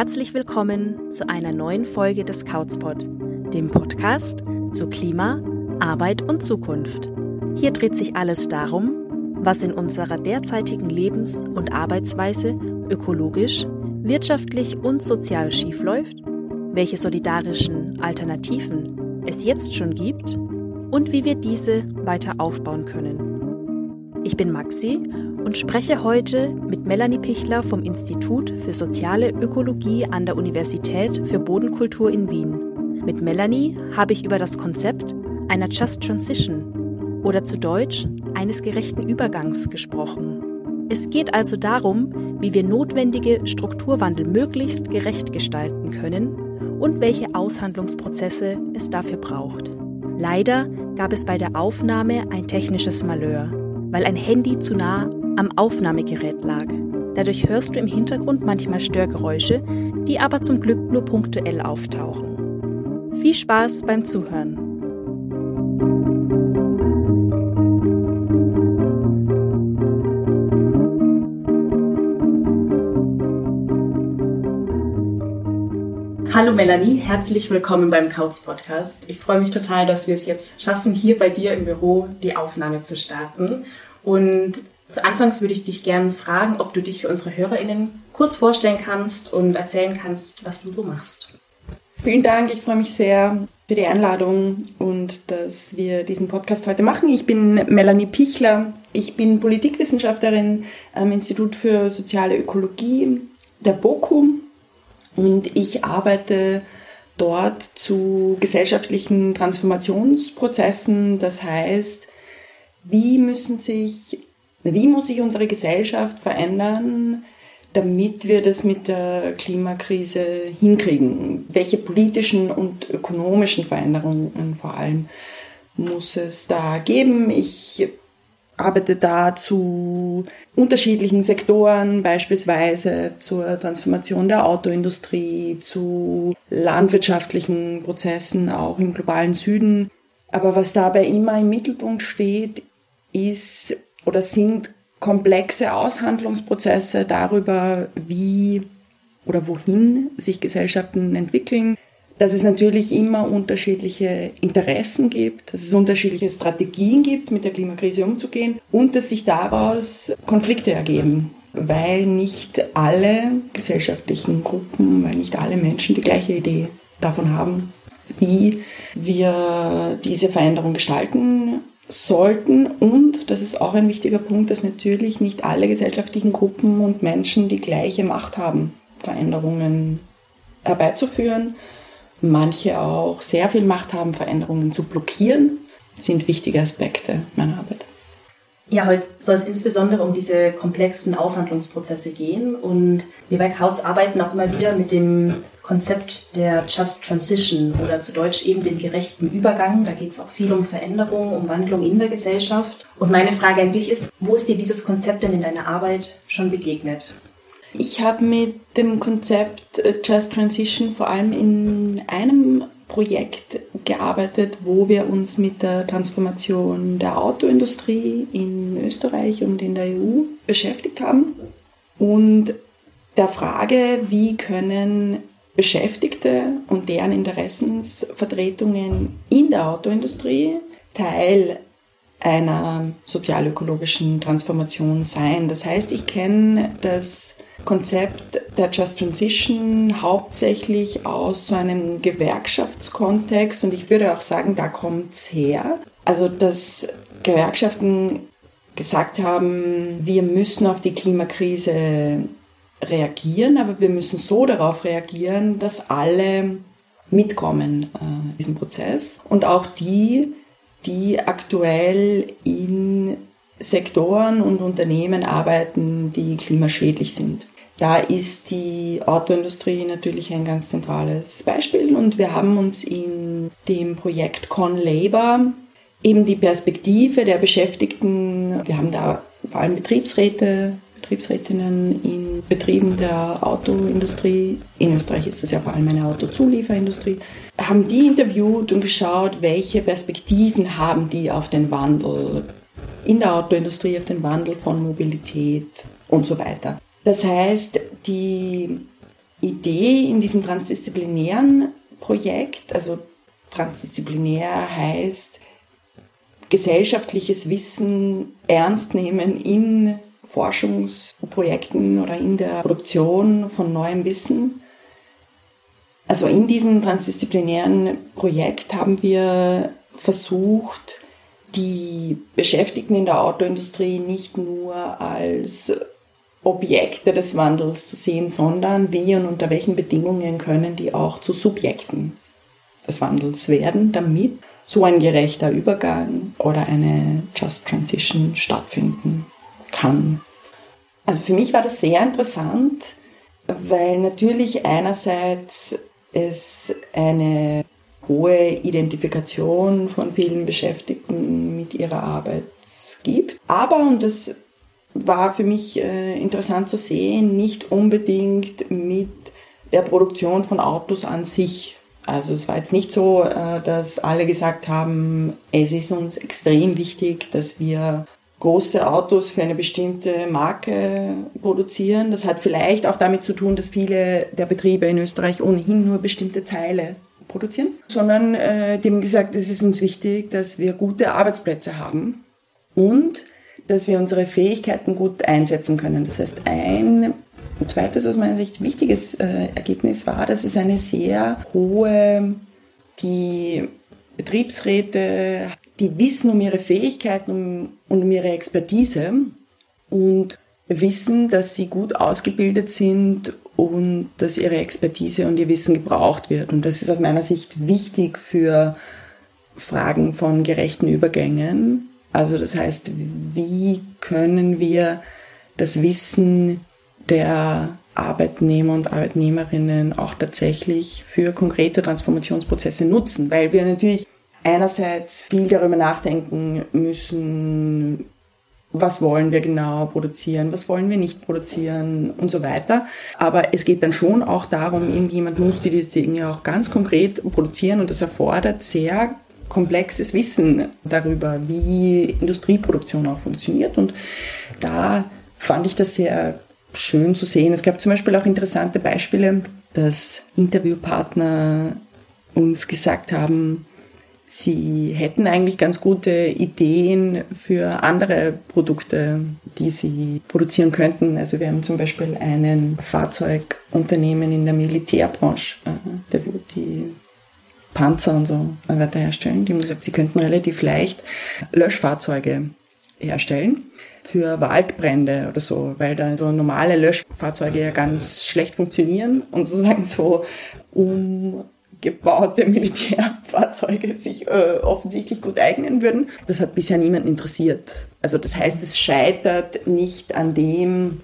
Herzlich willkommen zu einer neuen Folge des Couchspot, dem Podcast zu Klima, Arbeit und Zukunft. Hier dreht sich alles darum, was in unserer derzeitigen Lebens- und Arbeitsweise ökologisch, wirtschaftlich und sozial schiefläuft, welche solidarischen Alternativen es jetzt schon gibt und wie wir diese weiter aufbauen können. Ich bin Maxi und spreche heute mit Melanie Pichler vom Institut für soziale Ökologie an der Universität für Bodenkultur in Wien. Mit Melanie habe ich über das Konzept einer Just Transition oder zu Deutsch eines gerechten Übergangs gesprochen. Es geht also darum, wie wir notwendige Strukturwandel möglichst gerecht gestalten können und welche Aushandlungsprozesse es dafür braucht. Leider gab es bei der Aufnahme ein technisches Malheur, weil ein Handy zu nah am Aufnahmegerät lag. Dadurch hörst du im Hintergrund manchmal Störgeräusche, die aber zum Glück nur punktuell auftauchen. Viel Spaß beim Zuhören. Hallo Melanie, herzlich willkommen beim Couch Podcast. Ich freue mich total, dass wir es jetzt schaffen, hier bei dir im Büro die Aufnahme zu starten. Und zu Anfangs würde ich dich gerne fragen, ob du dich für unsere HörerInnen kurz vorstellen kannst und erzählen kannst, was du so machst. Vielen Dank, ich freue mich sehr für die Einladung und dass wir diesen Podcast heute machen. Ich bin Melanie Pichler, ich bin Politikwissenschaftlerin am Institut für soziale Ökologie der BOKU und ich arbeite dort zu gesellschaftlichen Transformationsprozessen. Das heißt, wie müssen sich wie muss sich unsere Gesellschaft verändern, damit wir das mit der Klimakrise hinkriegen? Welche politischen und ökonomischen Veränderungen vor allem muss es da geben? Ich arbeite da zu unterschiedlichen Sektoren, beispielsweise zur Transformation der Autoindustrie, zu landwirtschaftlichen Prozessen auch im globalen Süden. Aber was dabei immer im Mittelpunkt steht, ist oder sind komplexe Aushandlungsprozesse darüber, wie oder wohin sich Gesellschaften entwickeln, dass es natürlich immer unterschiedliche Interessen gibt, dass es unterschiedliche Strategien gibt, mit der Klimakrise umzugehen und dass sich daraus Konflikte ergeben, weil nicht alle gesellschaftlichen Gruppen, weil nicht alle Menschen die gleiche Idee davon haben, wie wir diese Veränderung gestalten sollten und, das ist auch ein wichtiger Punkt, dass natürlich nicht alle gesellschaftlichen Gruppen und Menschen die gleiche Macht haben, Veränderungen herbeizuführen. Manche auch sehr viel Macht haben, Veränderungen zu blockieren, sind wichtige Aspekte meiner Arbeit. Ja, heute soll es insbesondere um diese komplexen Aushandlungsprozesse gehen und wir bei Kautz arbeiten auch immer wieder mit dem Konzept der Just Transition oder zu Deutsch eben den gerechten Übergang. Da geht es auch viel um Veränderung, um Wandlung in der Gesellschaft. Und meine Frage an dich ist, wo ist dir dieses Konzept denn in deiner Arbeit schon begegnet? Ich habe mit dem Konzept äh, Just Transition vor allem in einem Projekt gearbeitet, wo wir uns mit der Transformation der Autoindustrie in Österreich und in der EU beschäftigt haben. Und der Frage, wie können Beschäftigte und deren Interessensvertretungen in der Autoindustrie Teil einer sozialökologischen Transformation sein. Das heißt, ich kenne das Konzept der Just Transition hauptsächlich aus so einem Gewerkschaftskontext und ich würde auch sagen, da kommt es her. Also, dass Gewerkschaften gesagt haben, wir müssen auf die Klimakrise reagieren, aber wir müssen so darauf reagieren, dass alle mitkommen äh, in diesem Prozess und auch die, die aktuell in Sektoren und Unternehmen arbeiten, die klimaschädlich sind. Da ist die Autoindustrie natürlich ein ganz zentrales Beispiel und wir haben uns in dem Projekt Con Labor eben die Perspektive der Beschäftigten, wir haben da vor allem Betriebsräte Betriebsrätinnen in Betrieben der Autoindustrie, in Österreich ist das ja vor allem eine Autozulieferindustrie, haben die interviewt und geschaut, welche Perspektiven haben die auf den Wandel in der Autoindustrie, auf den Wandel von Mobilität und so weiter. Das heißt, die Idee in diesem transdisziplinären Projekt, also transdisziplinär heißt gesellschaftliches Wissen ernst nehmen in Forschungsprojekten oder in der Produktion von neuem Wissen. Also in diesem transdisziplinären Projekt haben wir versucht, die Beschäftigten in der Autoindustrie nicht nur als Objekte des Wandels zu sehen, sondern wie und unter welchen Bedingungen können die auch zu Subjekten des Wandels werden, damit so ein gerechter Übergang oder eine Just Transition stattfinden kann. Also für mich war das sehr interessant, weil natürlich einerseits es eine hohe Identifikation von vielen Beschäftigten mit ihrer Arbeit gibt, aber, und das war für mich äh, interessant zu sehen, nicht unbedingt mit der Produktion von Autos an sich. Also es war jetzt nicht so, äh, dass alle gesagt haben, es ist uns extrem wichtig, dass wir große Autos für eine bestimmte Marke produzieren. Das hat vielleicht auch damit zu tun, dass viele der Betriebe in Österreich ohnehin nur bestimmte Teile produzieren, sondern äh, dem gesagt, es ist uns wichtig, dass wir gute Arbeitsplätze haben und dass wir unsere Fähigkeiten gut einsetzen können. Das heißt, ein zweites aus meiner Sicht wichtiges äh, Ergebnis war, dass es eine sehr hohe, die Betriebsräte, die wissen um ihre Fähigkeiten und um ihre Expertise und wissen, dass sie gut ausgebildet sind und dass ihre Expertise und ihr Wissen gebraucht wird. Und das ist aus meiner Sicht wichtig für Fragen von gerechten Übergängen also das heißt, wie können wir das Wissen der Arbeitnehmer und Arbeitnehmerinnen auch tatsächlich für konkrete Transformationsprozesse nutzen, weil wir natürlich einerseits viel darüber nachdenken müssen, was wollen wir genau produzieren, was wollen wir nicht produzieren und so weiter. Aber es geht dann schon auch darum, irgendjemand muss diese Dinge auch ganz konkret produzieren und das erfordert sehr komplexes Wissen darüber, wie Industrieproduktion auch funktioniert. Und da fand ich das sehr schön zu sehen. Es gab zum Beispiel auch interessante Beispiele, dass Interviewpartner uns gesagt haben, sie hätten eigentlich ganz gute Ideen für andere Produkte, die sie produzieren könnten. Also wir haben zum Beispiel einen Fahrzeugunternehmen in der Militärbranche, äh, der die Panzer und so weiter herstellen. Die haben gesagt, sie könnten relativ leicht Löschfahrzeuge herstellen für Waldbrände oder so, weil dann so normale Löschfahrzeuge ja ganz schlecht funktionieren und sozusagen so umgebaute Militärfahrzeuge sich äh, offensichtlich gut eignen würden. Das hat bisher niemanden interessiert. Also das heißt, es scheitert nicht an dem,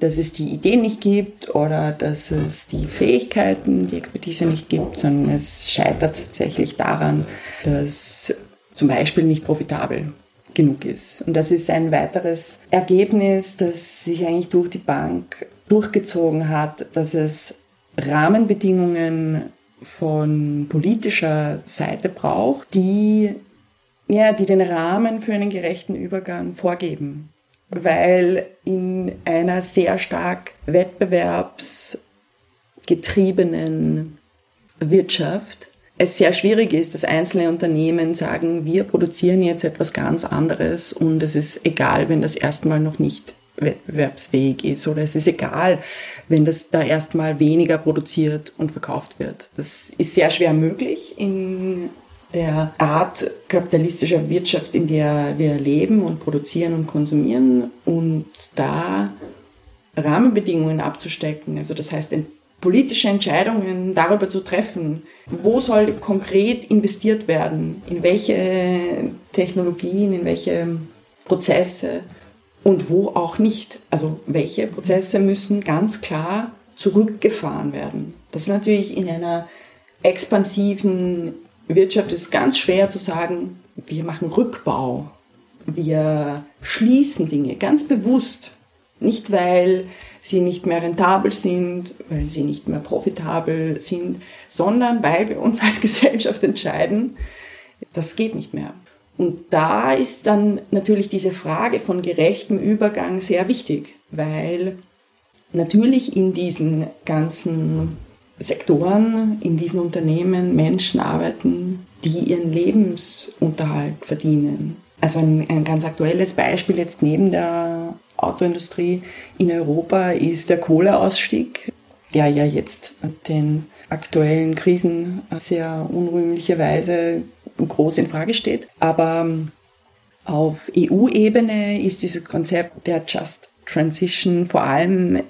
dass es die Ideen nicht gibt oder dass es die Fähigkeiten, die Expertise nicht gibt, sondern es scheitert tatsächlich daran, dass zum Beispiel nicht profitabel genug ist. Und das ist ein weiteres Ergebnis, das sich eigentlich durch die Bank durchgezogen hat, dass es Rahmenbedingungen von politischer Seite braucht, die, ja, die den Rahmen für einen gerechten Übergang vorgeben. Weil in einer sehr stark wettbewerbsgetriebenen Wirtschaft es sehr schwierig ist, dass einzelne Unternehmen sagen, wir produzieren jetzt etwas ganz anderes und es ist egal, wenn das erstmal noch nicht wettbewerbsfähig ist oder es ist egal, wenn das da erstmal weniger produziert und verkauft wird. Das ist sehr schwer möglich in der Art kapitalistischer Wirtschaft, in der wir leben und produzieren und konsumieren und da Rahmenbedingungen abzustecken. Also das heißt, politische Entscheidungen darüber zu treffen, wo soll konkret investiert werden, in welche Technologien, in welche Prozesse und wo auch nicht. Also welche Prozesse müssen ganz klar zurückgefahren werden. Das ist natürlich in einer expansiven Wirtschaft ist ganz schwer zu sagen, wir machen Rückbau, wir schließen Dinge ganz bewusst, nicht weil sie nicht mehr rentabel sind, weil sie nicht mehr profitabel sind, sondern weil wir uns als Gesellschaft entscheiden, das geht nicht mehr. Und da ist dann natürlich diese Frage von gerechtem Übergang sehr wichtig, weil natürlich in diesen ganzen Sektoren, in diesen Unternehmen Menschen arbeiten, die ihren Lebensunterhalt verdienen. Also ein, ein ganz aktuelles Beispiel jetzt neben der Autoindustrie in Europa ist der Kohleausstieg, der ja jetzt den aktuellen Krisen sehr unrühmlicherweise groß in Frage steht. Aber auf EU-Ebene ist dieses Konzept der Just Transition vor allem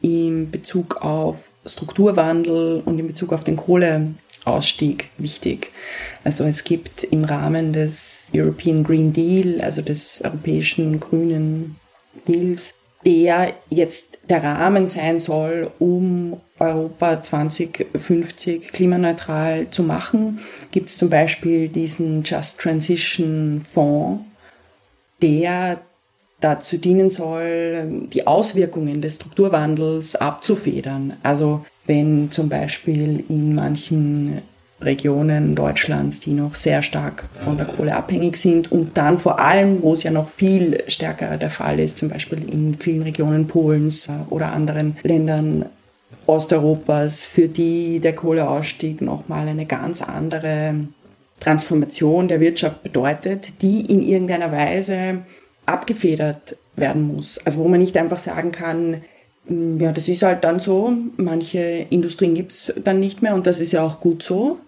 in Bezug auf Strukturwandel und in Bezug auf den Kohleausstieg wichtig. Also es gibt im Rahmen des European Green Deal, also des europäischen grünen Deals, der jetzt der Rahmen sein soll, um Europa 2050 klimaneutral zu machen, gibt es zum Beispiel diesen Just Transition Fonds, der dazu dienen soll, die Auswirkungen des Strukturwandels abzufedern. Also wenn zum Beispiel in manchen Regionen Deutschlands, die noch sehr stark von der Kohle abhängig sind und dann vor allem, wo es ja noch viel stärker der Fall ist, zum Beispiel in vielen Regionen Polens oder anderen Ländern Osteuropas, für die der Kohleausstieg nochmal eine ganz andere Transformation der Wirtschaft bedeutet, die in irgendeiner Weise abgefedert werden muss. Also wo man nicht einfach sagen kann, hm, ja, das ist halt dann so, manche Industrien gibt es dann nicht mehr und das ist ja auch gut so.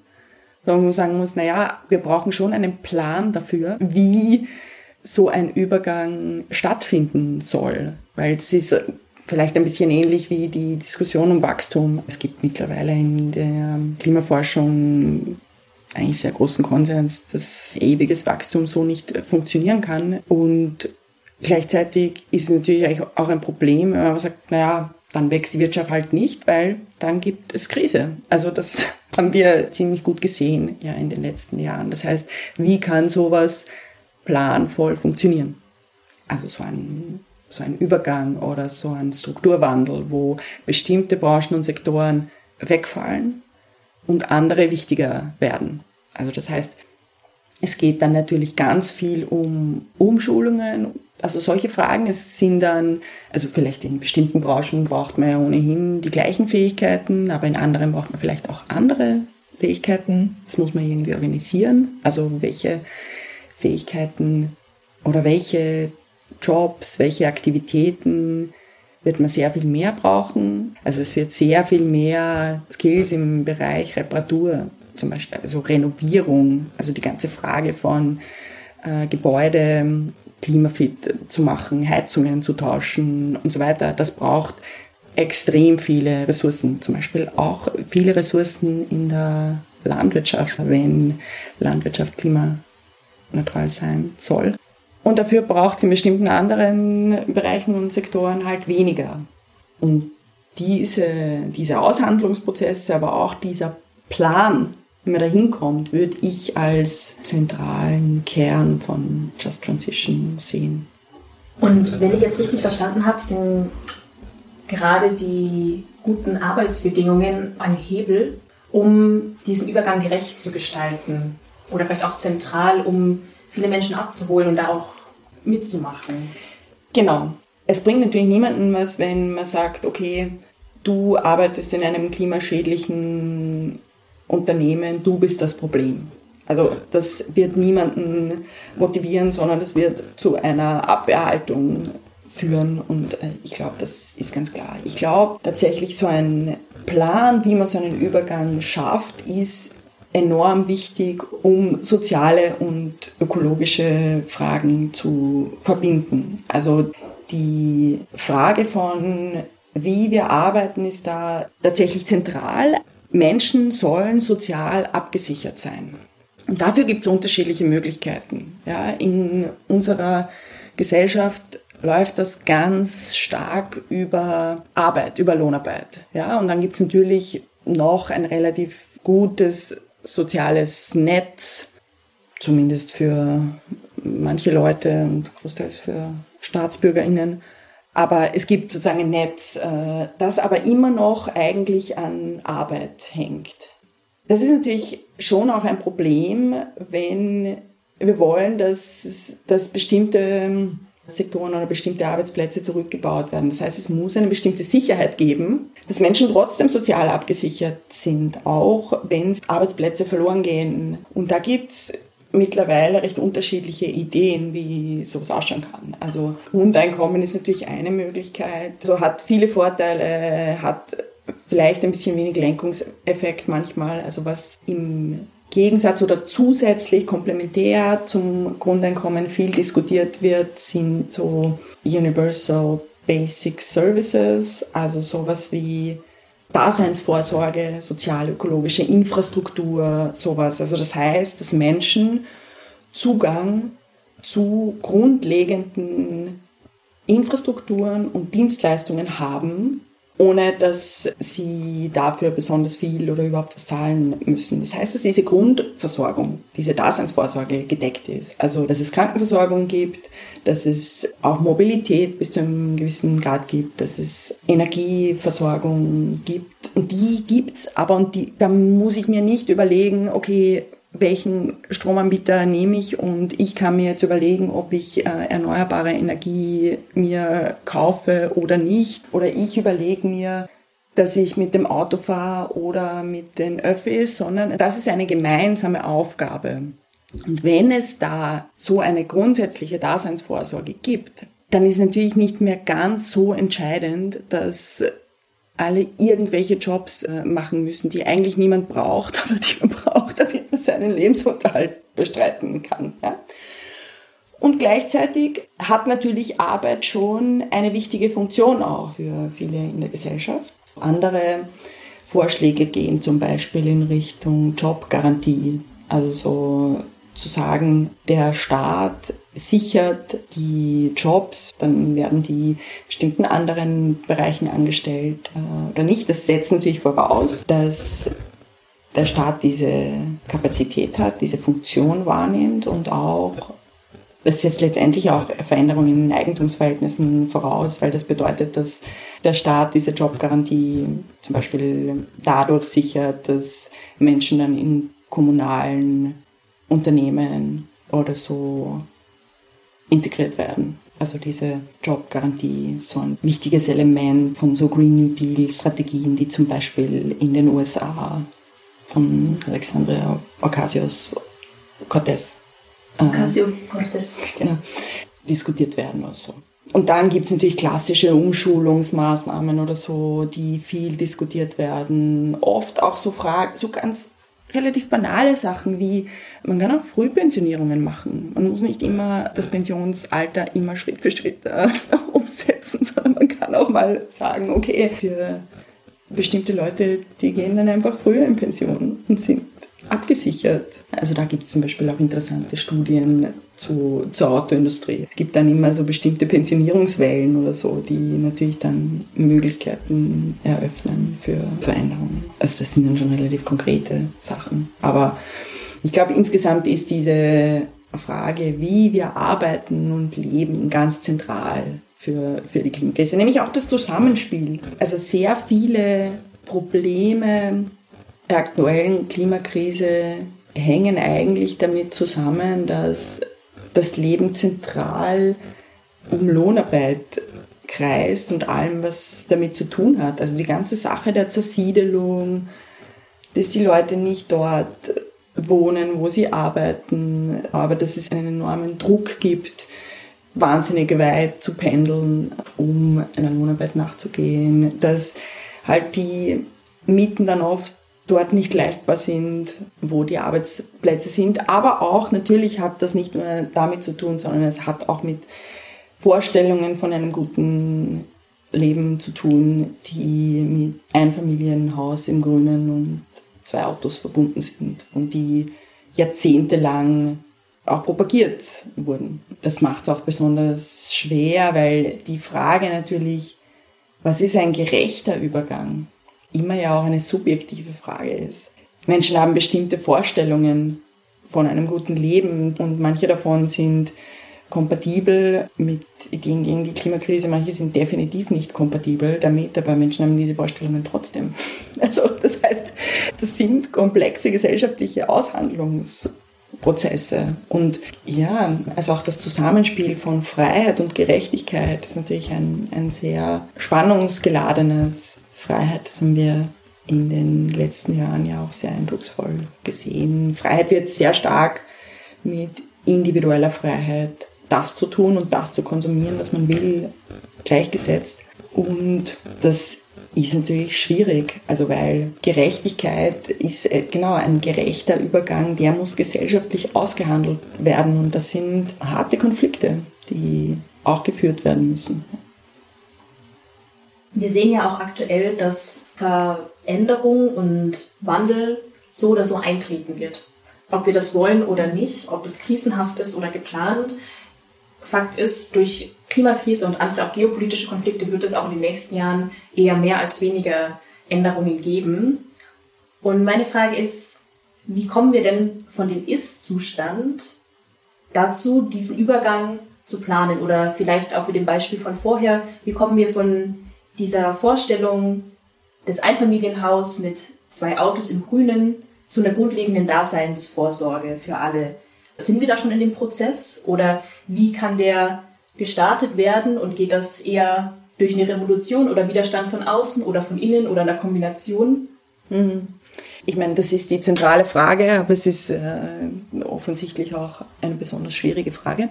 Sondern man sagen muss, naja, wir brauchen schon einen Plan dafür, wie so ein Übergang stattfinden soll. Weil es ist vielleicht ein bisschen ähnlich wie die Diskussion um Wachstum. Es gibt mittlerweile in der Klimaforschung eigentlich sehr großen Konsens, dass ewiges Wachstum so nicht funktionieren kann. Und gleichzeitig ist es natürlich auch ein Problem, wenn man sagt, naja, dann wächst die Wirtschaft halt nicht, weil dann gibt es Krise. Also das haben wir ziemlich gut gesehen ja in den letzten Jahren. Das heißt, wie kann sowas planvoll funktionieren? Also so ein, so ein Übergang oder so ein Strukturwandel, wo bestimmte Branchen und Sektoren wegfallen und andere wichtiger werden. Also das heißt, es geht dann natürlich ganz viel um Umschulungen, also solche Fragen. Es sind dann, also vielleicht in bestimmten Branchen braucht man ja ohnehin die gleichen Fähigkeiten, aber in anderen braucht man vielleicht auch andere Fähigkeiten. Das muss man irgendwie organisieren. Also welche Fähigkeiten oder welche Jobs, welche Aktivitäten wird man sehr viel mehr brauchen. Also es wird sehr viel mehr Skills im Bereich Reparatur, zum Beispiel also Renovierung, also die ganze Frage von äh, Gebäude klimafit zu machen, Heizungen zu tauschen und so weiter. Das braucht extrem viele Ressourcen, zum Beispiel auch viele Ressourcen in der Landwirtschaft, wenn Landwirtschaft klimaneutral sein soll. Und dafür braucht es in bestimmten anderen Bereichen und Sektoren halt weniger. Und diese, diese Aushandlungsprozesse, aber auch dieser Plan, wie man da hinkommt, würde ich als zentralen Kern von Just Transition sehen. Und wenn ich jetzt richtig verstanden habe, sind gerade die guten Arbeitsbedingungen ein Hebel, um diesen Übergang gerecht zu gestalten oder vielleicht auch zentral, um viele Menschen abzuholen und da auch mitzumachen. Genau. Es bringt natürlich niemanden was, wenn man sagt, okay, du arbeitest in einem klimaschädlichen Unternehmen, du bist das Problem. Also das wird niemanden motivieren, sondern das wird zu einer Abwehrhaltung führen und äh, ich glaube, das ist ganz klar. Ich glaube tatsächlich so ein Plan, wie man so einen Übergang schafft, ist enorm wichtig, um soziale und ökologische Fragen zu verbinden. Also die Frage von, wie wir arbeiten, ist da tatsächlich zentral. Menschen sollen sozial abgesichert sein. Und dafür gibt es unterschiedliche Möglichkeiten. Ja, in unserer Gesellschaft läuft das ganz stark über Arbeit, über Lohnarbeit. Ja, und dann gibt es natürlich noch ein relativ gutes soziales Netz, zumindest für manche Leute und großteils für StaatsbürgerInnen. Aber es gibt sozusagen ein Netz, äh, das aber immer noch eigentlich an Arbeit hängt. Das ist natürlich schon auch ein Problem, wenn wir wollen, dass, dass bestimmte Sektoren oder bestimmte Arbeitsplätze zurückgebaut werden. Das heißt, es muss eine bestimmte Sicherheit geben, dass Menschen trotzdem sozial abgesichert sind, auch wenn Arbeitsplätze verloren gehen. Und da gibt es mittlerweile recht unterschiedliche Ideen, wie sowas ausschauen kann. Also Grundeinkommen ist natürlich eine Möglichkeit. So hat viele Vorteile, hat vielleicht ein bisschen wenig Lenkungseffekt manchmal. Also was im Gegensatz oder zusätzlich komplementär zum Grundeinkommen viel diskutiert wird, sind so Universal Basic Services, also sowas wie Daseinsvorsorge, sozial-ökologische Infrastruktur, sowas. Also das heißt, dass Menschen Zugang zu grundlegenden Infrastrukturen und Dienstleistungen haben, ohne dass sie dafür besonders viel oder überhaupt was zahlen müssen. Das heißt, dass diese Grundversorgung, diese Daseinsvorsorge gedeckt ist. Also, dass es Krankenversorgung gibt, dass es auch Mobilität bis zu einem gewissen Grad gibt, dass es Energieversorgung gibt. Und die gibt's, aber und die, da muss ich mir nicht überlegen, okay, welchen Stromanbieter nehme ich und ich kann mir jetzt überlegen, ob ich äh, erneuerbare Energie mir kaufe oder nicht. Oder ich überlege mir, dass ich mit dem Auto fahre oder mit den Öffis, sondern das ist eine gemeinsame Aufgabe. Und wenn es da so eine grundsätzliche Daseinsvorsorge gibt, dann ist natürlich nicht mehr ganz so entscheidend, dass alle irgendwelche Jobs äh, machen müssen, die eigentlich niemand braucht, aber die man braucht, damit man seinen Lebensunterhalt bestreiten kann. Ja? Und gleichzeitig hat natürlich Arbeit schon eine wichtige Funktion auch für viele in der Gesellschaft. Andere Vorschläge gehen zum Beispiel in Richtung Jobgarantie, also so zu sagen, der Staat sichert die Jobs, dann werden die bestimmten anderen Bereichen angestellt äh, oder nicht. Das setzt natürlich voraus, dass der Staat diese Kapazität hat, diese Funktion wahrnimmt und auch das setzt letztendlich auch Veränderungen in den Eigentumsverhältnissen voraus, weil das bedeutet, dass der Staat diese Jobgarantie zum Beispiel dadurch sichert, dass Menschen dann in kommunalen Unternehmen oder so integriert werden. Also diese Jobgarantie ist so ein wichtiges Element von so Green New Deal Strategien, die zum Beispiel in den USA von Alexandria Ocasio-Cortez äh. Genau, diskutiert werden oder so. Und dann gibt es natürlich klassische Umschulungsmaßnahmen oder so, die viel diskutiert werden. Oft auch so Fragen, so ganz relativ banale Sachen wie, man kann auch Frühpensionierungen machen. Man muss nicht immer das Pensionsalter immer Schritt für Schritt äh, umsetzen, sondern man kann auch mal sagen, okay, für bestimmte Leute, die gehen dann einfach früher in Pension und sind abgesichert. Also da gibt es zum Beispiel auch interessante Studien zu, zur Autoindustrie. Es gibt dann immer so bestimmte Pensionierungswellen oder so, die natürlich dann Möglichkeiten eröffnen für Veränderungen. Also das sind dann schon relativ konkrete Sachen. Aber ich glaube, insgesamt ist diese Frage, wie wir arbeiten und leben, ganz zentral für, für die Klimakrise. Nämlich auch das Zusammenspiel. Also sehr viele Probleme der aktuellen Klimakrise hängen eigentlich damit zusammen, dass das Leben zentral um Lohnarbeit kreist und allem, was damit zu tun hat. Also die ganze Sache der Zersiedelung, dass die Leute nicht dort wohnen, wo sie arbeiten, aber dass es einen enormen Druck gibt, wahnsinnig weit zu pendeln, um einer Lohnarbeit nachzugehen, dass halt die Mieten dann oft dort nicht leistbar sind, wo die Arbeitsplätze sind. Aber auch natürlich hat das nicht nur damit zu tun, sondern es hat auch mit Vorstellungen von einem guten Leben zu tun, die mit Einfamilienhaus im Grünen und zwei Autos verbunden sind und die jahrzehntelang auch propagiert wurden. Das macht es auch besonders schwer, weil die Frage natürlich, was ist ein gerechter Übergang? Immer ja auch eine subjektive Frage ist. Menschen haben bestimmte Vorstellungen von einem guten Leben und manche davon sind kompatibel mit Ideen gegen die Klimakrise, manche sind definitiv nicht kompatibel damit, aber Menschen haben diese Vorstellungen trotzdem. Also das heißt, das sind komplexe gesellschaftliche Aushandlungsfragen Prozesse. Und ja, also auch das Zusammenspiel von Freiheit und Gerechtigkeit ist natürlich ein, ein sehr spannungsgeladenes Freiheit. Das haben wir in den letzten Jahren ja auch sehr eindrucksvoll gesehen. Freiheit wird sehr stark mit individueller Freiheit, das zu tun und das zu konsumieren, was man will, gleichgesetzt. Und das ist natürlich schwierig, also weil Gerechtigkeit ist äh, genau ein gerechter Übergang, der muss gesellschaftlich ausgehandelt werden und das sind harte Konflikte, die auch geführt werden müssen. Wir sehen ja auch aktuell, dass Veränderung und Wandel so oder so eintreten wird. Ob wir das wollen oder nicht, ob es krisenhaft ist oder geplant. Fakt ist, durch Klimakrise und andere auch geopolitische Konflikte wird es auch in den nächsten Jahren eher mehr als weniger Änderungen geben. Und meine Frage ist, wie kommen wir denn von dem Ist-Zustand dazu, diesen Übergang zu planen? Oder vielleicht auch mit dem Beispiel von vorher, wie kommen wir von dieser Vorstellung des Einfamilienhaus mit zwei Autos im Grünen zu einer grundlegenden Daseinsvorsorge für alle? Sind wir da schon in dem Prozess? Oder wie kann der gestartet werden und geht das eher durch eine Revolution oder Widerstand von außen oder von innen oder einer Kombination? Mhm. Ich meine, das ist die zentrale Frage, aber es ist äh, offensichtlich auch eine besonders schwierige Frage,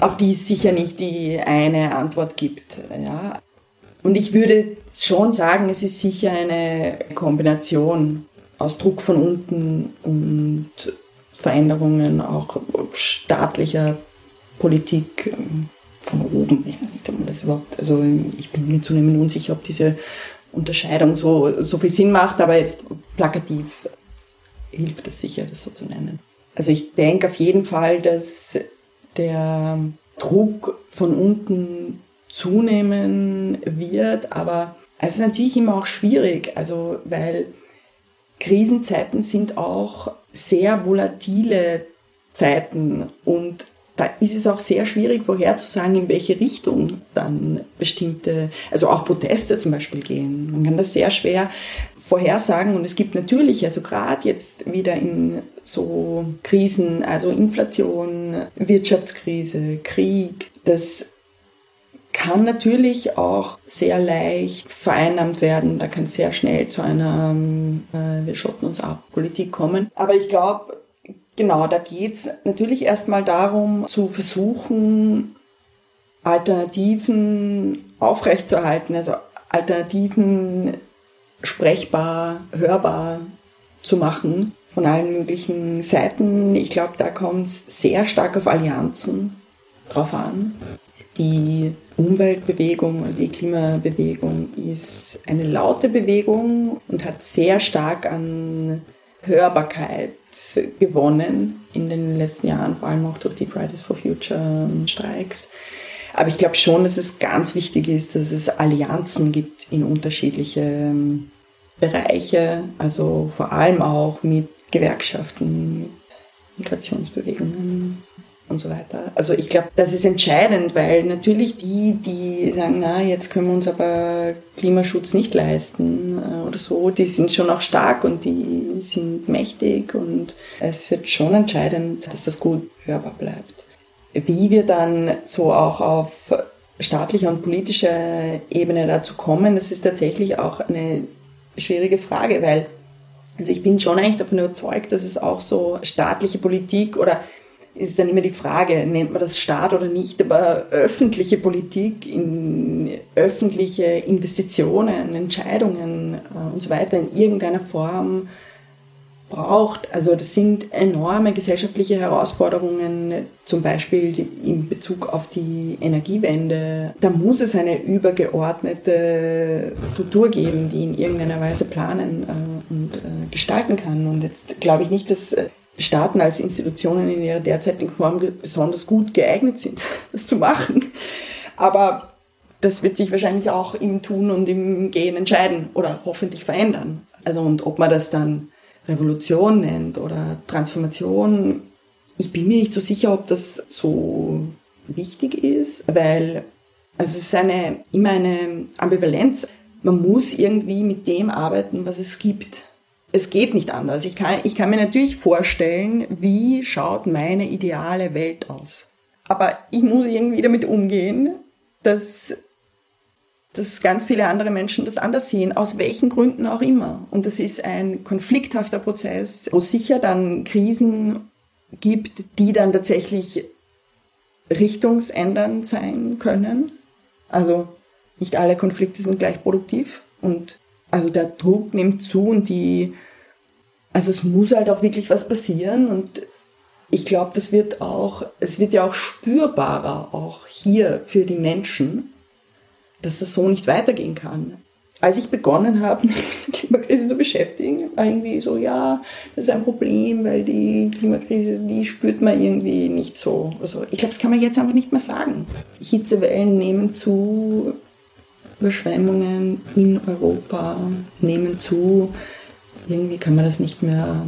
auf die es sicher nicht die eine Antwort gibt. Ja. Und ich würde schon sagen, es ist sicher eine Kombination aus Druck von unten und Veränderungen auch staatlicher Politik ähm, von oben. Ich weiß nicht, ob man das überhaupt, also ich bin mir zunehmend unsicher, ob diese Unterscheidung so, so viel Sinn macht, aber jetzt plakativ hilft es sicher, das so zu nennen. Also ich denke auf jeden Fall, dass der Druck von unten zunehmen wird, aber es ist natürlich immer auch schwierig, also weil Krisenzeiten sind auch sehr volatile Zeiten und da ist es auch sehr schwierig vorherzusagen, in welche Richtung dann bestimmte, also auch Proteste zum Beispiel gehen. Man kann das sehr schwer vorhersagen und es gibt natürlich, also gerade jetzt wieder in so Krisen, also Inflation, Wirtschaftskrise, Krieg, das kann natürlich auch sehr leicht vereinnahmt werden. Da kann sehr schnell zu einer äh, Wir schotten uns ab Politik kommen. Aber ich glaube, genau, da geht es natürlich erstmal darum, zu versuchen, Alternativen aufrechtzuerhalten, also Alternativen sprechbar, hörbar zu machen von allen möglichen Seiten. Ich glaube, da kommt es sehr stark auf Allianzen drauf an. Die Umweltbewegung, die Klimabewegung ist eine laute Bewegung und hat sehr stark an Hörbarkeit gewonnen in den letzten Jahren, vor allem auch durch die Fridays for Future Streiks. Aber ich glaube schon, dass es ganz wichtig ist, dass es Allianzen gibt in unterschiedliche ähm, Bereiche, also vor allem auch mit Gewerkschaften, mit Migrationsbewegungen und so weiter. Also ich glaube, das ist entscheidend, weil natürlich die, die sagen, na, jetzt können wir uns aber Klimaschutz nicht leisten äh, oder so, die sind schon auch stark und die sind mächtig und es wird schon entscheidend, dass das gut hörbar bleibt. Wie wir dann so auch auf staatlicher und politischer Ebene dazu kommen, das ist tatsächlich auch eine schwierige Frage, weil also ich bin schon eigentlich davon überzeugt, dass es auch so staatliche Politik oder ist dann immer die Frage, nennt man das Staat oder nicht, aber öffentliche Politik, in öffentliche Investitionen, Entscheidungen äh, und so weiter in irgendeiner Form braucht. Also das sind enorme gesellschaftliche Herausforderungen, zum Beispiel in Bezug auf die Energiewende. Da muss es eine übergeordnete Struktur geben, die in irgendeiner Weise planen äh, und äh, gestalten kann. Und jetzt glaube ich nicht, dass Staaten als Institutionen in ihrer derzeitigen Form besonders gut geeignet sind, das zu machen. Aber das wird sich wahrscheinlich auch im Tun und im Gehen entscheiden oder hoffentlich verändern. Also und ob man das dann Revolution nennt oder Transformation, ich bin mir nicht so sicher, ob das so wichtig ist, weil also es ist eine, immer eine Ambivalenz. Man muss irgendwie mit dem arbeiten, was es gibt. Es geht nicht anders. Ich kann, ich kann mir natürlich vorstellen, wie schaut meine ideale Welt aus. Aber ich muss irgendwie damit umgehen, dass, dass ganz viele andere Menschen das anders sehen, aus welchen Gründen auch immer. Und das ist ein konflikthafter Prozess, wo es sicher dann Krisen gibt, die dann tatsächlich richtungsändernd sein können. Also nicht alle Konflikte sind gleich produktiv und also der Druck nimmt zu und die, also es muss halt auch wirklich was passieren und ich glaube, das wird auch, es wird ja auch spürbarer auch hier für die Menschen, dass das so nicht weitergehen kann. Als ich begonnen habe, mich mit der Klimakrise zu beschäftigen, war irgendwie so, ja, das ist ein Problem, weil die Klimakrise, die spürt man irgendwie nicht so. Also ich glaube, das kann man jetzt einfach nicht mehr sagen. Hitzewellen nehmen zu, Überschwemmungen in Europa nehmen zu. Irgendwie kann man das nicht mehr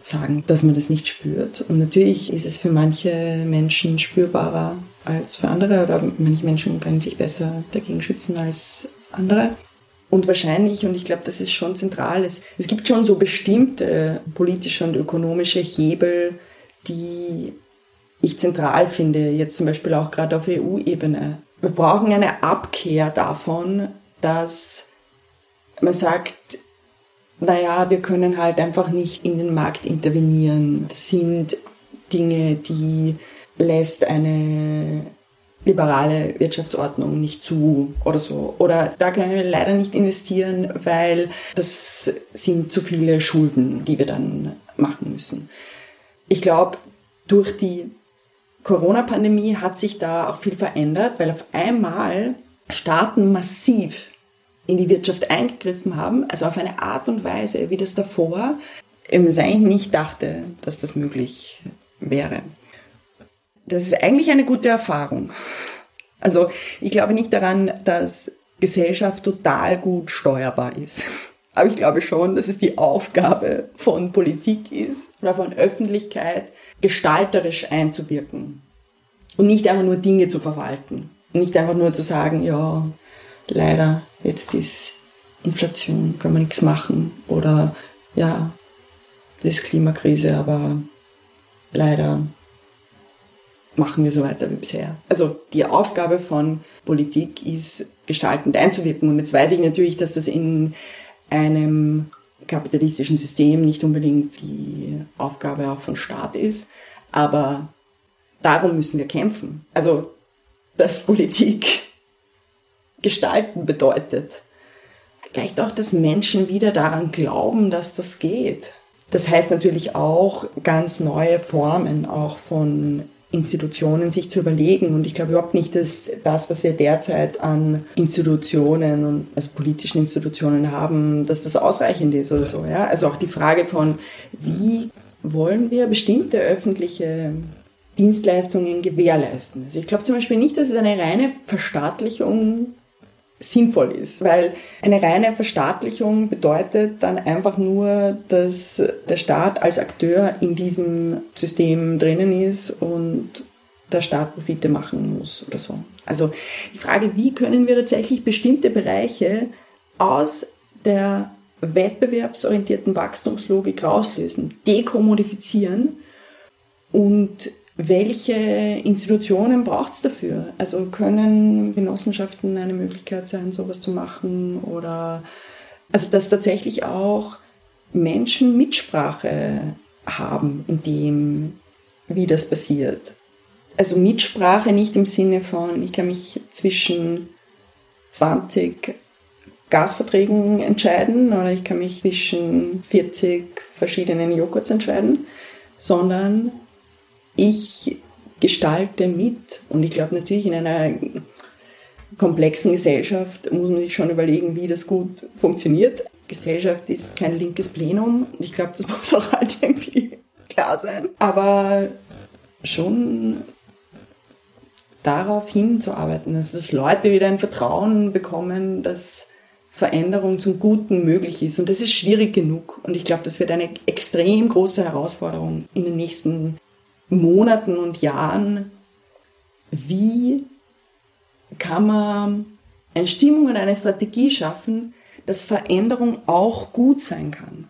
sagen, dass man das nicht spürt. Und natürlich ist es für manche Menschen spürbarer als für andere oder manche Menschen können sich besser dagegen schützen als andere. Und wahrscheinlich, und ich glaube, das ist schon zentral, es, es gibt schon so bestimmte politische und ökonomische Hebel, die ich zentral finde, jetzt zum Beispiel auch gerade auf EU-Ebene. Wir brauchen eine Abkehr davon, dass man sagt, naja, wir können halt einfach nicht in den Markt intervenieren. Das sind Dinge, die lässt eine liberale Wirtschaftsordnung nicht zu oder so. Oder da können wir leider nicht investieren, weil das sind zu viele Schulden, die wir dann machen müssen. Ich glaube, durch die Corona-Pandemie hat sich da auch viel verändert, weil auf einmal Staaten massiv in die Wirtschaft eingegriffen haben, also auf eine Art und Weise, wie das davor im Sein nicht dachte, dass das möglich wäre. Das ist eigentlich eine gute Erfahrung. Also ich glaube nicht daran, dass Gesellschaft total gut steuerbar ist. Aber ich glaube schon, dass es die Aufgabe von Politik ist oder von Öffentlichkeit, gestalterisch einzuwirken. Und nicht einfach nur Dinge zu verwalten. Nicht einfach nur zu sagen, ja, leider, jetzt ist Inflation, können wir nichts machen. Oder ja, das ist Klimakrise, aber leider machen wir so weiter wie bisher. Also die Aufgabe von Politik ist, gestaltend einzuwirken. Und jetzt weiß ich natürlich, dass das in einem kapitalistischen System nicht unbedingt die Aufgabe auch von Staat ist, aber darum müssen wir kämpfen. Also, dass Politik gestalten bedeutet. Vielleicht auch, dass Menschen wieder daran glauben, dass das geht. Das heißt natürlich auch ganz neue Formen auch von Institutionen sich zu überlegen. Und ich glaube überhaupt nicht, dass das, was wir derzeit an Institutionen und also politischen Institutionen haben, dass das ausreichend ist oder so. Ja? Also auch die Frage von, wie wollen wir bestimmte öffentliche Dienstleistungen gewährleisten. Also ich glaube zum Beispiel nicht, dass es eine reine Verstaatlichung sinnvoll ist, weil eine reine Verstaatlichung bedeutet dann einfach nur, dass der Staat als Akteur in diesem System drinnen ist und der Staat Profite machen muss oder so. Also die Frage, wie können wir tatsächlich bestimmte Bereiche aus der wettbewerbsorientierten Wachstumslogik rauslösen, dekommodifizieren und welche Institutionen braucht es dafür? Also können Genossenschaften eine Möglichkeit sein, sowas zu machen oder also dass tatsächlich auch Menschen Mitsprache haben in dem, wie das passiert. Also Mitsprache nicht im Sinne von, ich kann mich zwischen 20 Gasverträgen entscheiden oder ich kann mich zwischen 40 verschiedenen Joghurts entscheiden, sondern ich gestalte mit. Und ich glaube natürlich in einer komplexen Gesellschaft muss man sich schon überlegen, wie das gut funktioniert. Gesellschaft ist kein linkes Plenum. Ich glaube, das muss auch halt irgendwie klar sein. Aber schon darauf hinzuarbeiten, dass Leute wieder ein Vertrauen bekommen, dass Veränderung zum Guten möglich ist. Und das ist schwierig genug. Und ich glaube, das wird eine extrem große Herausforderung in den nächsten Monaten und Jahren, wie kann man eine Stimmung und eine Strategie schaffen, dass Veränderung auch gut sein kann.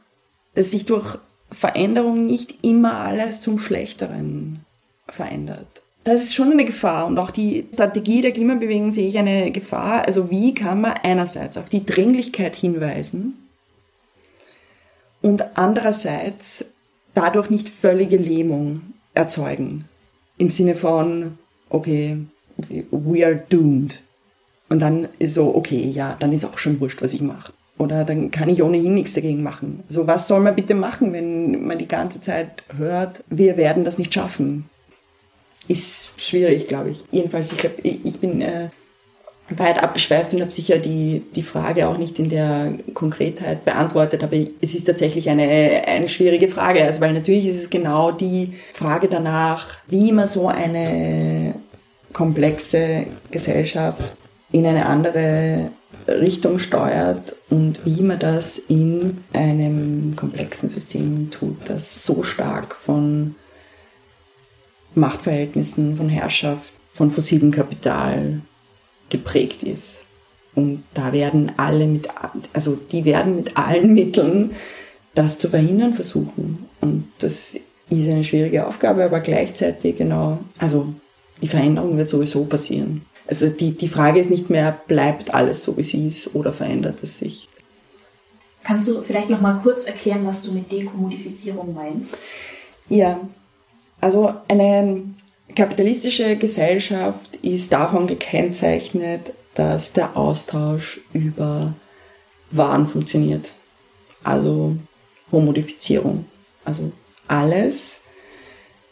dass sich durch Veränderung nicht immer alles zum Schlechteren verändert. Das ist schon eine Gefahr und auch die Strategie der Klimabewegung sehe ich eine Gefahr. Also wie kann man einerseits auf die Dringlichkeit hinweisen und andererseits dadurch nicht völlige Lähmung erzeugen. Im Sinne von, okay, we are doomed. Und dann ist so, okay, ja, dann ist auch schon wurscht, was ich mache. Oder dann kann ich ohnehin nichts dagegen machen. So, was soll man bitte machen, wenn man die ganze Zeit hört, wir werden das nicht schaffen? Ist schwierig, glaube ich. Jedenfalls, ich glaube, ich bin äh, weit abgeschweift und habe sicher die, die Frage auch nicht in der Konkretheit beantwortet, aber es ist tatsächlich eine, eine schwierige Frage, also weil natürlich ist es genau die Frage danach, wie man so eine komplexe Gesellschaft in eine andere Richtung steuert und wie man das in einem komplexen System tut, das so stark von Machtverhältnissen, von Herrschaft, von fossilem Kapital geprägt ist. Und da werden alle mit, also die werden mit allen Mitteln das zu verhindern versuchen. Und das ist eine schwierige Aufgabe, aber gleichzeitig genau, also die Veränderung wird sowieso passieren. Also die, die Frage ist nicht mehr, bleibt alles so, wie es ist oder verändert es sich? Kannst du vielleicht noch mal kurz erklären, was du mit Dekommodifizierung meinst? Ja, also eine kapitalistische Gesellschaft ist davon gekennzeichnet, dass der Austausch über Waren funktioniert. Also Homodifizierung. Also alles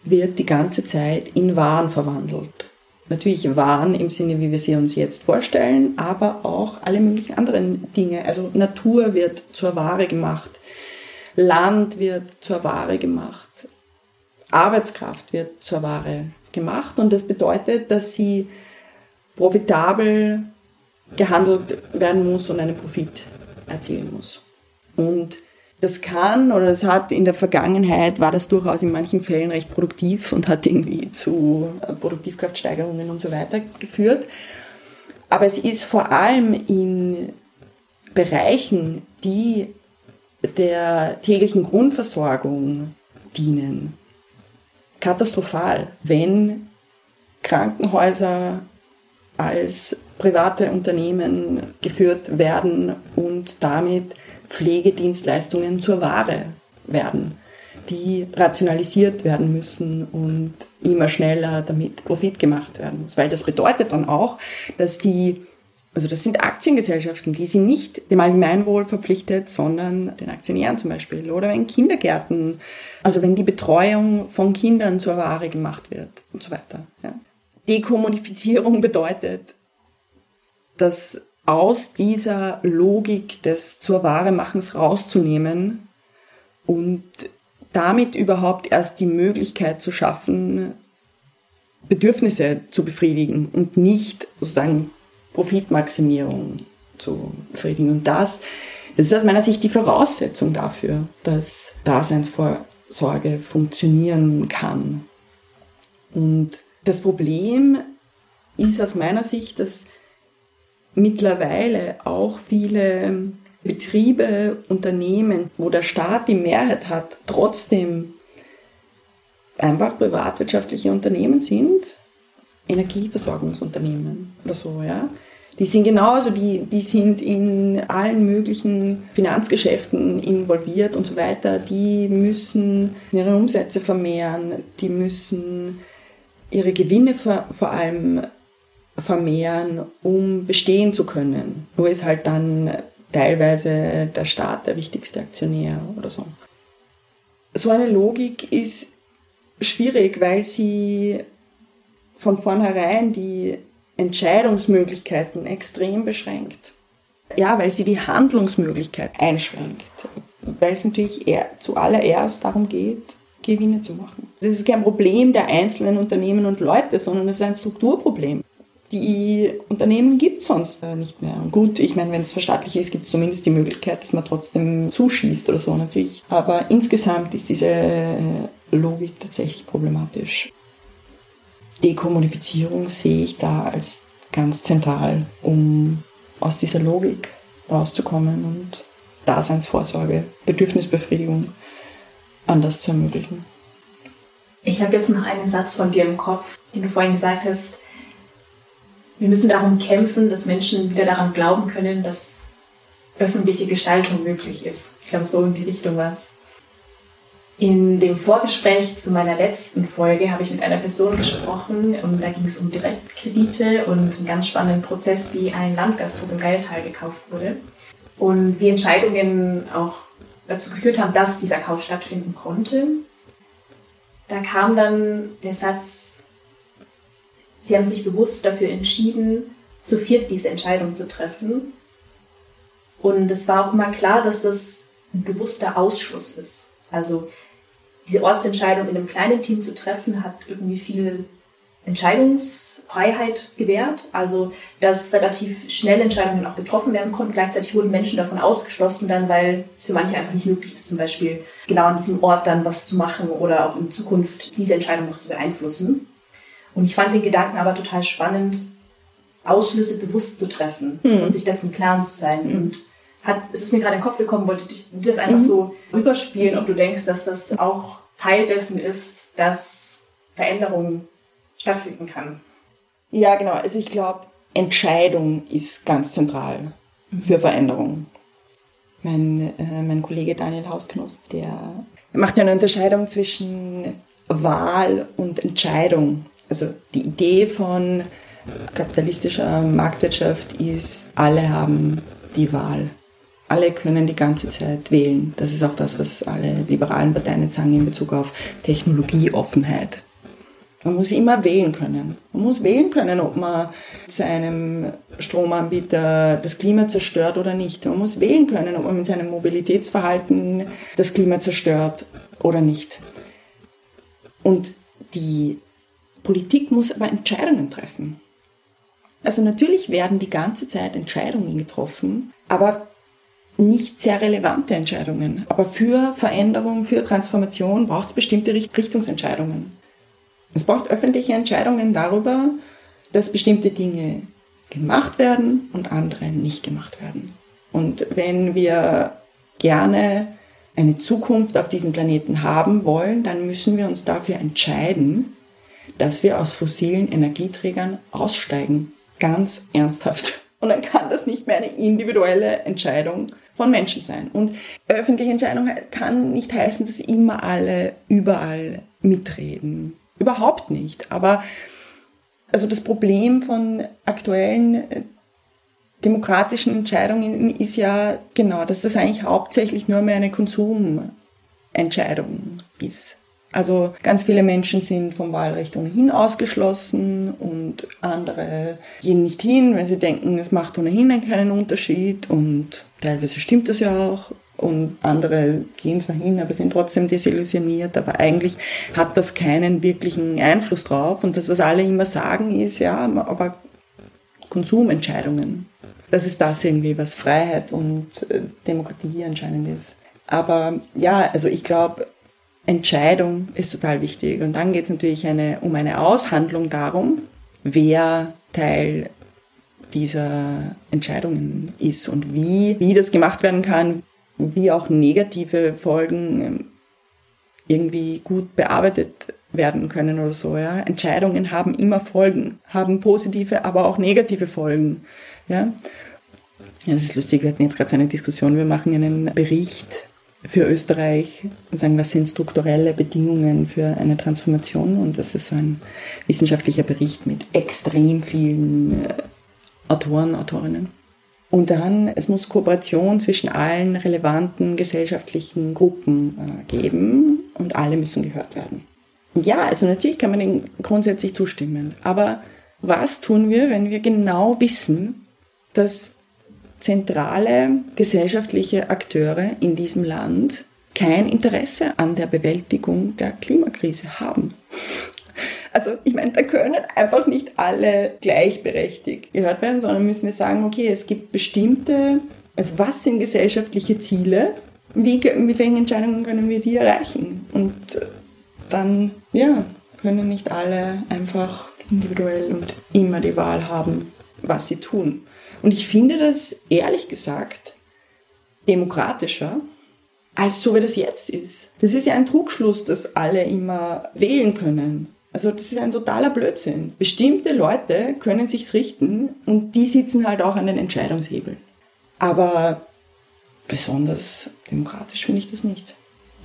wird die ganze Zeit in Waren verwandelt. Natürlich Waren im Sinne, wie wir sie uns jetzt vorstellen, aber auch alle möglichen anderen Dinge. Also Natur wird zur Ware gemacht, Land wird zur Ware gemacht, Arbeitskraft wird zur Ware gemacht und das bedeutet, dass sie profitabel gehandelt werden muss und einen Profit erzielen muss. Und das kann oder das hat in der Vergangenheit, war das durchaus in manchen Fällen recht produktiv und hat irgendwie zu äh, Produktivkraftsteigerungen und so weiter geführt. Aber es ist vor allem in Bereichen, die der täglichen Grundversorgung dienen, katastrophal, wenn Krankenhäuser als private Unternehmen geführt werden und damit Pflegedienstleistungen zur Ware werden, die rationalisiert werden müssen und immer schneller damit Profit gemacht werden muss. Weil das bedeutet dann auch, dass die, also das sind Aktiengesellschaften, die sind nicht dem Allgemeinwohl verpflichtet, sondern den Aktionären zum Beispiel oder wenn Kindergärten, also wenn die Betreuung von Kindern zur Ware gemacht wird und so weiter. Ja. Dekommodifizierung bedeutet, dass aus dieser Logik des zur Ware machens rauszunehmen und damit überhaupt erst die Möglichkeit zu schaffen, Bedürfnisse zu befriedigen und nicht sozusagen Profitmaximierung zu befriedigen. Und das, das ist aus meiner Sicht die Voraussetzung dafür, dass Daseinsvorsorge funktionieren kann. Und das Problem ist aus meiner Sicht, dass mittlerweile auch viele Betriebe, Unternehmen, wo der Staat die Mehrheit hat, trotzdem einfach privatwirtschaftliche Unternehmen sind, Energieversorgungsunternehmen oder so, ja. Die sind genauso, die, die sind in allen möglichen Finanzgeschäften involviert und so weiter. Die müssen ihre Umsätze vermehren, die müssen ihre Gewinne vor, allem vermehren, um bestehen zu können. Nur ist halt dann teilweise der Staat der wichtigste Aktionär oder so. So eine Logik ist schwierig, weil sie von vornherein die Entscheidungsmöglichkeiten extrem beschränkt. Ja, weil sie die Handlungsmöglichkeit einschränkt. Weil es natürlich zuallererst darum geht, Gewinne zu machen. Das ist kein Problem der einzelnen Unternehmen und Leute, sondern es ist ein Strukturproblem die Unternehmen gibt es sonst äh, nicht mehr. Und gut, ich meine, wenn es verstaatlicht ist, gibt es zumindest die Möglichkeit, dass man trotzdem zuschießt oder so natürlich. Aber insgesamt ist diese äh, Logik tatsächlich problematisch. Dekommodifizierung sehe ich da als ganz zentral, um aus dieser Logik rauszukommen und Daseinsvorsorge, Bedürfnisbefriedigung anders zu ermöglichen. Ich habe jetzt noch einen Satz von dir im Kopf, den du vorhin gesagt hast. Wir müssen darum kämpfen, dass Menschen wieder daran glauben können, dass öffentliche Gestaltung möglich ist. Ich glaube, so in die Richtung was. In dem Vorgespräch zu meiner letzten Folge habe ich mit einer Person gesprochen und da ging es um Direktkredite und einen ganz spannenden Prozess, wie ein Landgasthof im Geiltal gekauft wurde und wie Entscheidungen auch dazu geführt haben, dass dieser Kauf stattfinden konnte. Da kam dann der Satz, Sie haben sich bewusst dafür entschieden, zu viert diese Entscheidung zu treffen. Und es war auch immer klar, dass das ein bewusster Ausschluss ist. Also diese Ortsentscheidung in einem kleinen Team zu treffen, hat irgendwie viel Entscheidungsfreiheit gewährt, also dass relativ schnell Entscheidungen auch getroffen werden konnten. Gleichzeitig wurden Menschen davon ausgeschlossen, dann weil es für manche einfach nicht möglich ist, zum Beispiel genau an diesem Ort dann was zu machen oder auch in Zukunft diese Entscheidung noch zu beeinflussen. Und ich fand den Gedanken aber total spannend, Ausschlüsse bewusst zu treffen mhm. und sich dessen im Klaren zu sein. Mhm. Und hat, es ist mir gerade in den Kopf gekommen, wollte ich das einfach mhm. so rüberspielen, ob du denkst, dass das auch Teil dessen ist, dass Veränderungen stattfinden kann. Ja, genau. Also ich glaube, Entscheidung ist ganz zentral für Veränderung. Mein, äh, mein Kollege Daniel Hausknost, der macht ja eine Unterscheidung zwischen Wahl und Entscheidung. Also die Idee von kapitalistischer Marktwirtschaft ist, alle haben die Wahl. Alle können die ganze Zeit wählen. Das ist auch das, was alle liberalen Parteien jetzt sagen in Bezug auf Technologieoffenheit. Man muss immer wählen können. Man muss wählen können, ob man seinem Stromanbieter das Klima zerstört oder nicht. Man muss wählen können, ob man mit seinem Mobilitätsverhalten das Klima zerstört oder nicht. Und die Politik muss aber Entscheidungen treffen. Also natürlich werden die ganze Zeit Entscheidungen getroffen, aber nicht sehr relevante Entscheidungen. Aber für Veränderung, für Transformation braucht es bestimmte Richtungsentscheidungen. Es braucht öffentliche Entscheidungen darüber, dass bestimmte Dinge gemacht werden und andere nicht gemacht werden. Und wenn wir gerne eine Zukunft auf diesem Planeten haben wollen, dann müssen wir uns dafür entscheiden, dass wir aus fossilen Energieträgern aussteigen. Ganz ernsthaft. Und dann kann das nicht mehr eine individuelle Entscheidung von Menschen sein. Und öffentliche Entscheidung kann nicht heißen, dass immer alle überall mitreden. Überhaupt nicht. Aber also das Problem von aktuellen äh, demokratischen Entscheidungen ist ja genau, dass das eigentlich hauptsächlich nur mehr eine Konsumentscheidung ist. Also ganz viele Menschen sind vom Wahlrecht ohnehin ausgeschlossen und andere gehen nicht hin, weil sie denken, es macht ohnehin keinen Unterschied und teilweise stimmt das ja auch und andere gehen zwar hin, aber sind trotzdem desillusioniert, aber eigentlich hat das keinen wirklichen Einfluss drauf und das, was alle immer sagen, ist ja, aber Konsumentscheidungen. Das ist das irgendwie, was Freiheit und äh, Demokratie anscheinend ist. Aber ja, also ich glaube, Entscheidung ist total wichtig. Und dann geht es natürlich eine, um eine Aushandlung darum, wer Teil dieser Entscheidungen ist und wie, wie das gemacht werden kann, wie auch negative Folgen ähm, irgendwie gut bearbeitet werden können oder so. Ja. Entscheidungen haben immer Folgen, haben positive, aber auch negative Folgen. Ja. Ja, das ist lustig, wir hatten jetzt gerade so eine Diskussion, wir machen einen Bericht für Österreich sagen, was sind strukturelle Bedingungen für eine Transformation? Und das ist so ein wissenschaftlicher Bericht mit extrem vielen äh, Autoren, Autorinnen. Und dann, es muss Kooperation zwischen allen relevanten gesellschaftlichen Gruppen äh, geben und alle müssen gehört werden. Ja, also natürlich kann man den grundsätzlich zustimmen. Aber was tun wir, wenn wir genau wissen, dass zentrale gesellschaftliche Akteure in diesem Land kein Interesse an der Bewältigung der Klimakrise haben. Also ich meine, da können einfach nicht alle gleichberechtigt gehört werden, sondern müssen wir sagen, okay, es gibt bestimmte, also was sind gesellschaftliche Ziele, wie, mit welchen Entscheidungen können wir die erreichen? Und dann, ja, können nicht alle einfach individuell und immer die Wahl haben, was sie tun. Und ich finde das ehrlich gesagt demokratischer, als so wie das jetzt ist. Das ist ja ein Trugschluss, dass alle immer wählen können. Also das ist ein totaler Blödsinn. Bestimmte Leute können sich's richten und die sitzen halt auch an den Entscheidungshebeln. Aber besonders demokratisch finde ich das nicht.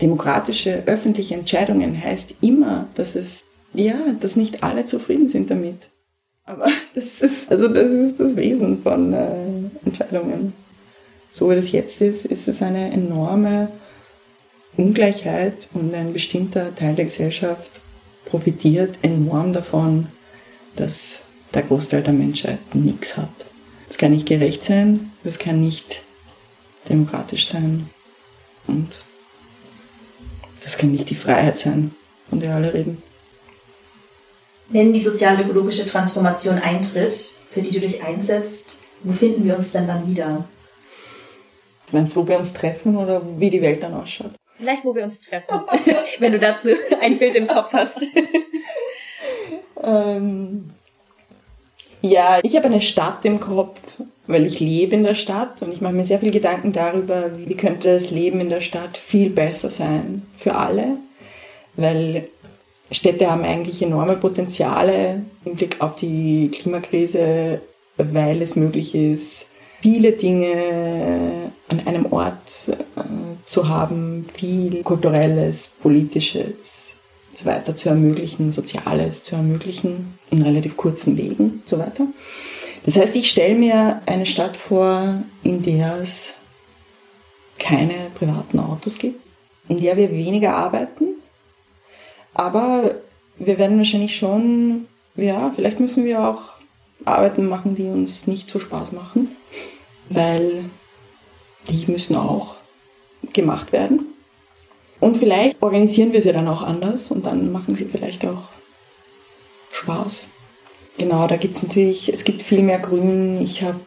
Demokratische öffentliche Entscheidungen heißt immer, dass es ja, dass nicht alle zufrieden sind damit. Aber das ist also das ist das Wesen von äh, Entscheidungen. So wie das jetzt ist, ist es eine enorme Ungleichheit und ein bestimmter Teil der Gesellschaft profitiert enorm davon, dass der Großteil der Menschheit nichts hat. Das kann nicht gerecht sein, das kann nicht demokratisch sein und das kann nicht die Freiheit sein, von der alle reden. Wenn die sozial-ökologische Transformation eintritt, für die du dich einsetzt, wo finden wir uns denn dann wieder? Meinst du, wo wir uns treffen oder wie die Welt dann ausschaut? Vielleicht, wo wir uns treffen, wenn du dazu ein Bild im Kopf hast. ähm, ja, ich habe eine Stadt im Kopf, weil ich lebe in der Stadt und ich mache mir sehr viel Gedanken darüber, wie könnte das Leben in der Stadt viel besser sein für alle, weil Städte haben eigentlich enorme Potenziale im Blick auf die Klimakrise, weil es möglich ist, viele Dinge an einem Ort äh, zu haben, viel kulturelles, politisches und so weiter zu ermöglichen, soziales zu ermöglichen in relativ kurzen Wegen und so weiter. Das heißt, ich stelle mir eine Stadt vor, in der es keine privaten Autos gibt, in der wir weniger arbeiten, aber wir werden wahrscheinlich schon, ja, vielleicht müssen wir auch Arbeiten machen, die uns nicht so Spaß machen, weil die müssen auch gemacht werden. Und vielleicht organisieren wir sie dann auch anders und dann machen sie vielleicht auch Spaß. Genau, da gibt es natürlich, es gibt viel mehr Grün. Ich habe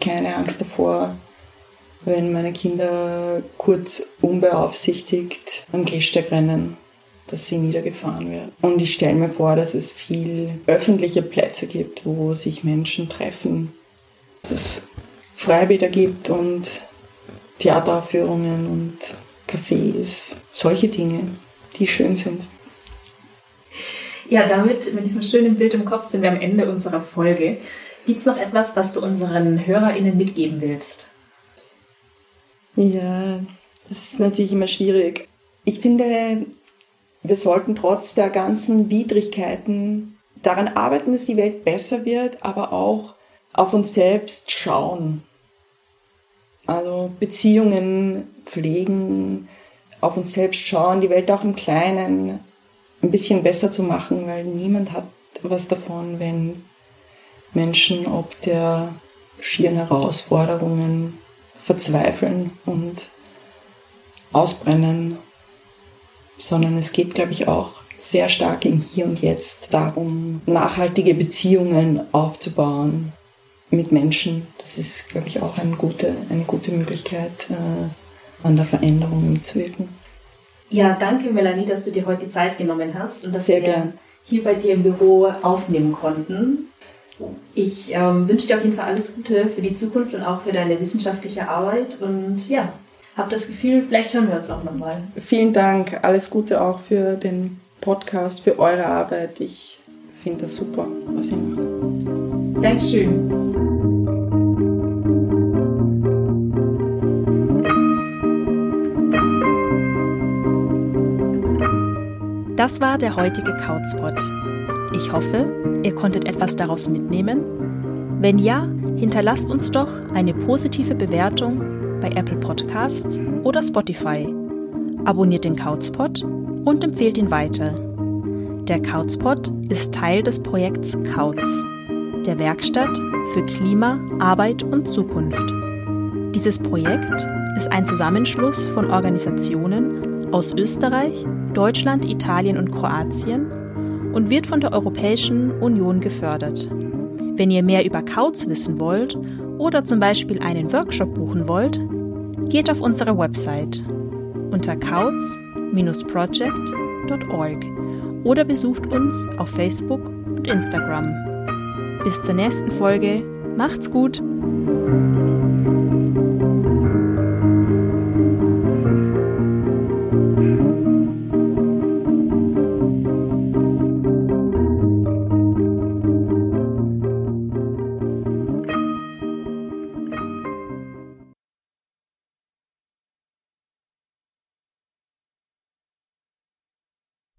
keine Angst davor, wenn meine Kinder kurz unbeaufsichtigt am Gehsteig rennen dass sie niedergefahren wird. Und ich stelle mir vor, dass es viel öffentliche Plätze gibt, wo sich Menschen treffen, dass es Freibäder gibt und Theateraufführungen und Cafés, solche Dinge, die schön sind. Ja, damit, mit diesem schönen Bild im Kopf, sind wir am Ende unserer Folge. Gibt es noch etwas, was du unseren HörerInnen mitgeben willst? Ja, das ist natürlich immer schwierig. Ich finde, wir sollten trotz der ganzen Widrigkeiten daran arbeiten, dass die Welt besser wird, aber auch auf uns selbst schauen. Also Beziehungen pflegen, auf uns selbst schauen, die Welt auch im Kleinen ein bisschen besser zu machen, weil niemand hat was davon, wenn Menschen ob der schieren Herausforderungen verzweifeln und ausbrennen sondern es geht, glaube ich, auch sehr stark im Hier und Jetzt darum, nachhaltige Beziehungen aufzubauen mit Menschen. Das ist, glaube ich, auch eine gute, eine gute Möglichkeit, äh, an der Veränderung mitzuwirken. Ja, danke Melanie, dass du dir heute Zeit genommen hast und dass sehr wir gern. hier bei dir im Büro aufnehmen konnten. Ich ähm, wünsche dir auf jeden Fall alles Gute für die Zukunft und auch für deine wissenschaftliche Arbeit und ja, habe das Gefühl, vielleicht hören wir uns auch nochmal. Vielen Dank. Alles Gute auch für den Podcast, für eure Arbeit. Ich finde das super, was ihr macht. Dankeschön. Das war der heutige Couchspot. Ich hoffe, ihr konntet etwas daraus mitnehmen. Wenn ja, hinterlasst uns doch eine positive Bewertung bei Apple Podcasts oder Spotify. Abonniert den Couchspot und empfehlt ihn weiter. Der Couchspot ist Teil des Projekts Couch, der Werkstatt für Klima, Arbeit und Zukunft. Dieses Projekt ist ein Zusammenschluss von Organisationen aus Österreich, Deutschland, Italien und Kroatien und wird von der Europäischen Union gefördert. Wenn ihr mehr über Kauz wissen wollt oder zum Beispiel einen Workshop buchen wollt, geht auf unsere Website unter kauz-project.org oder besucht uns auf Facebook und Instagram. Bis zur nächsten Folge. Macht's gut!